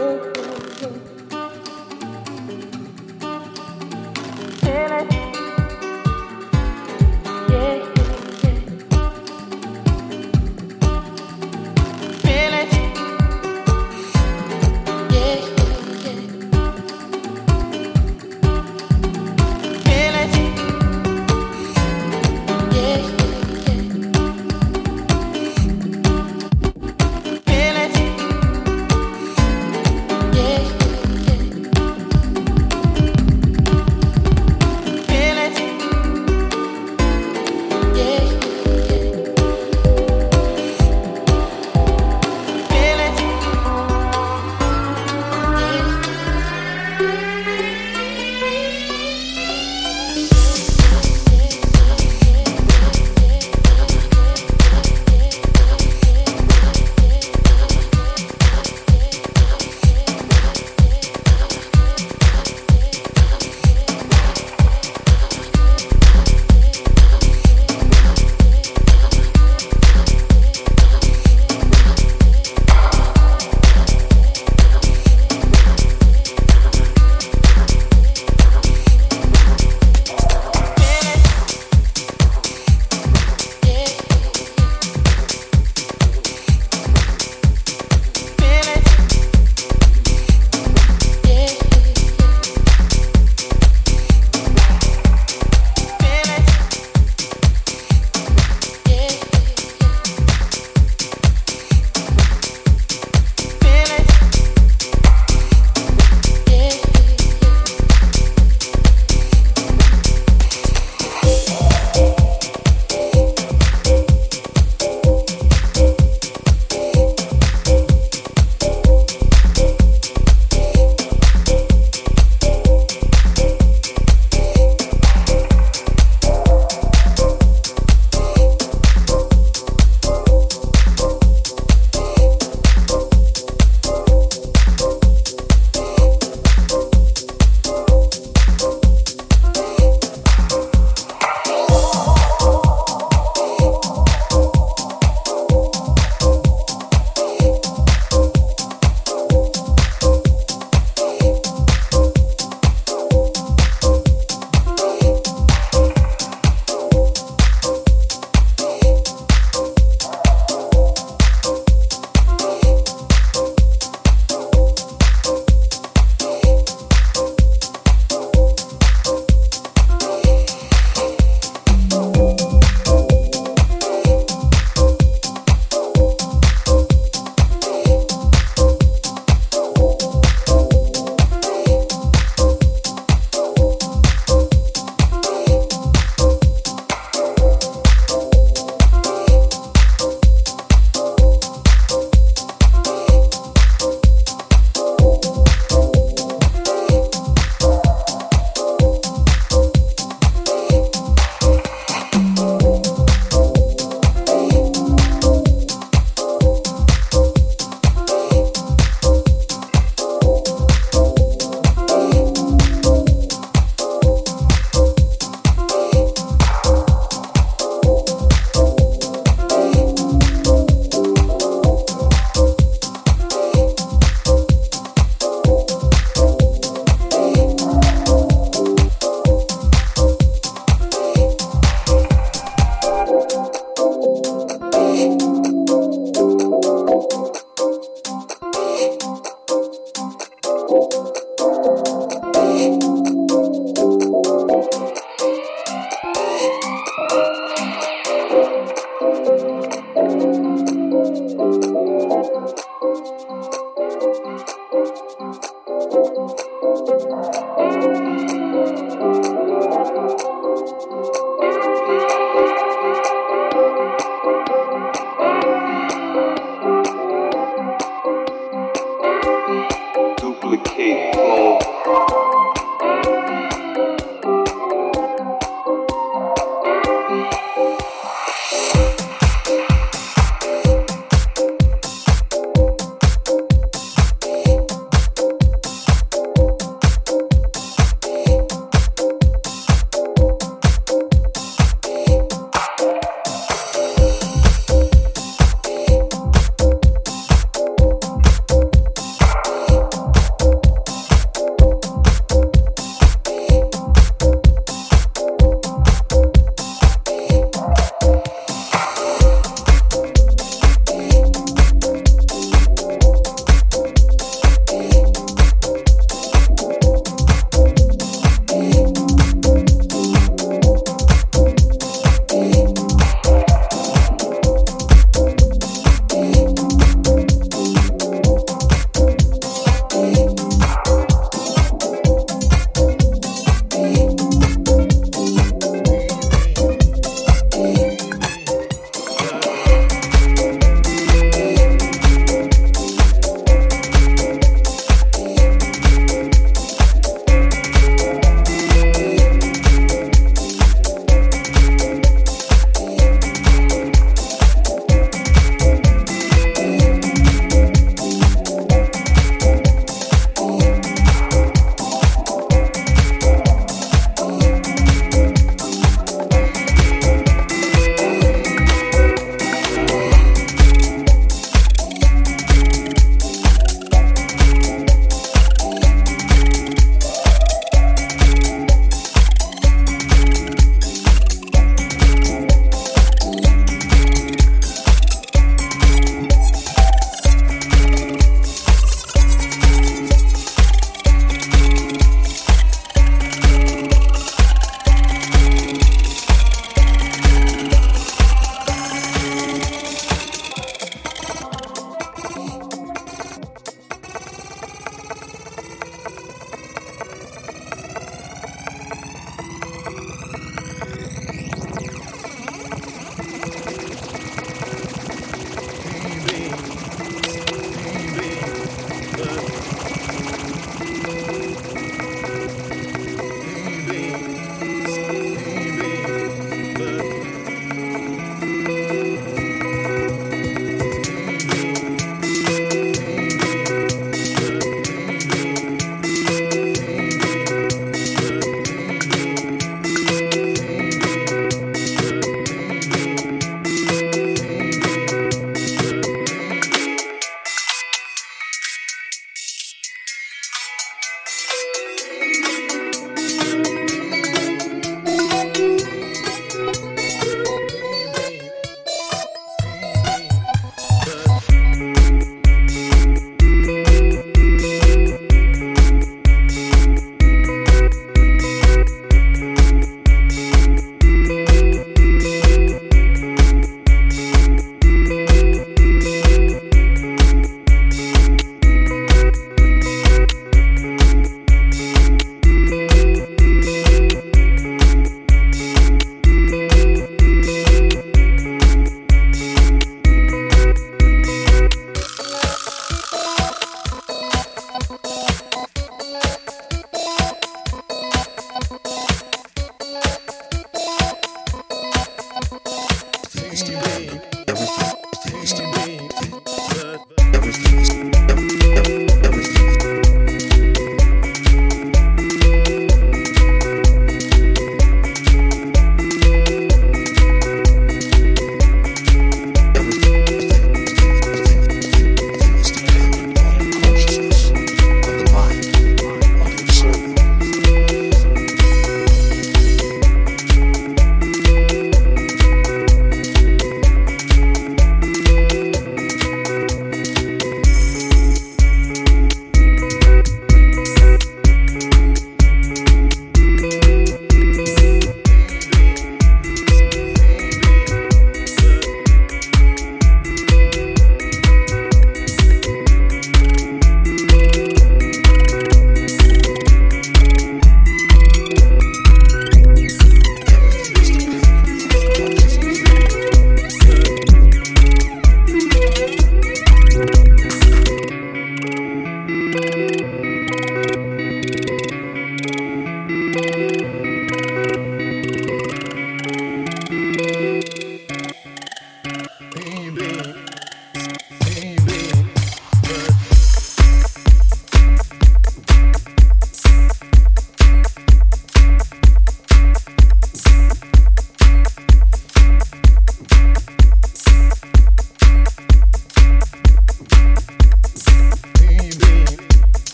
yeah,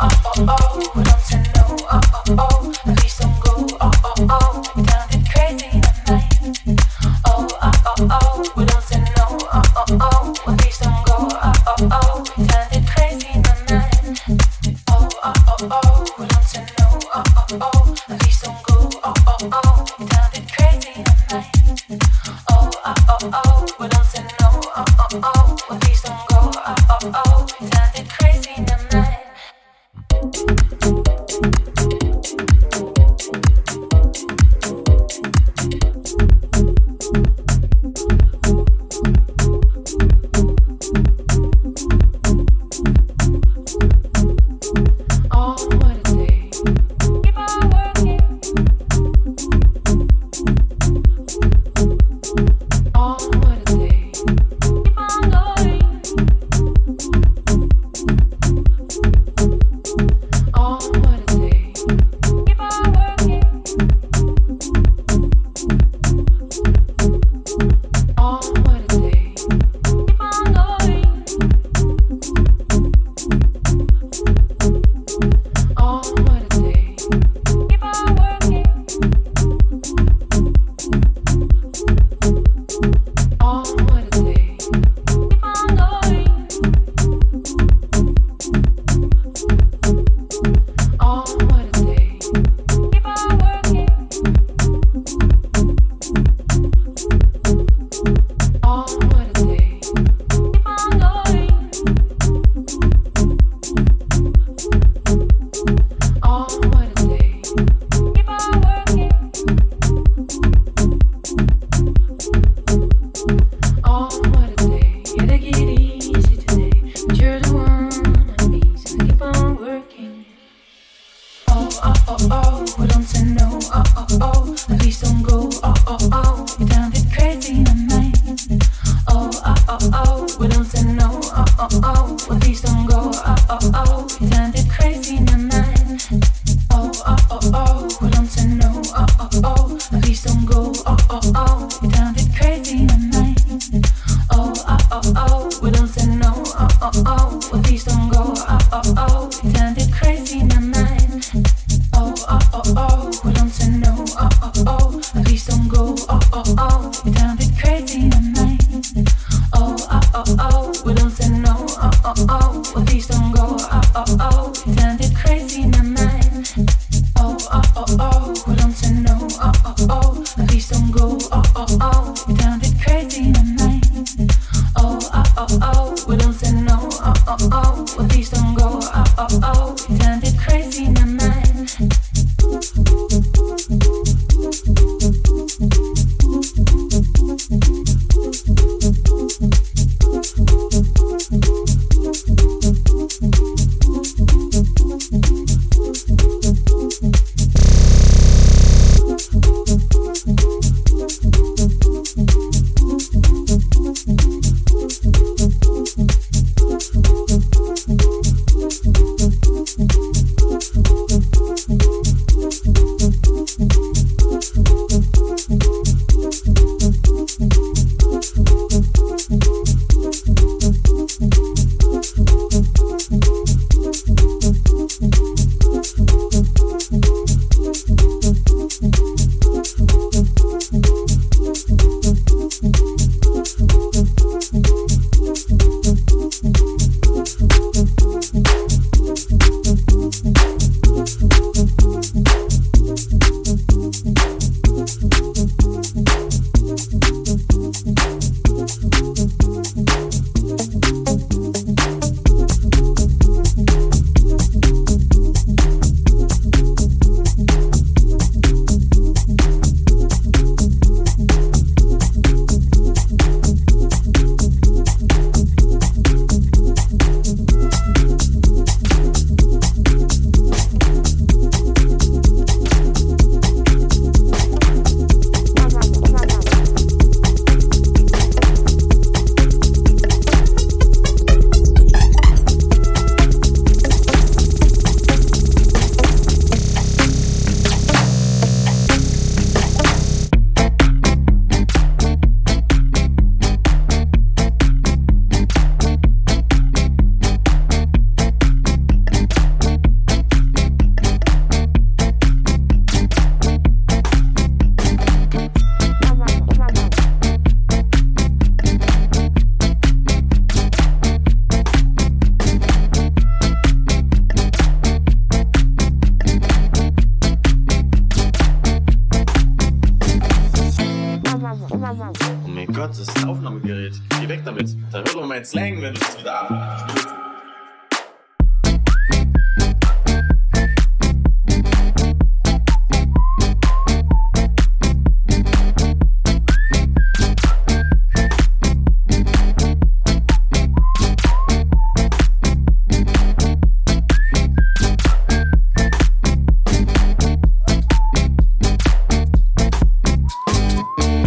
oh, oh, please don't go, oh, oh, oh,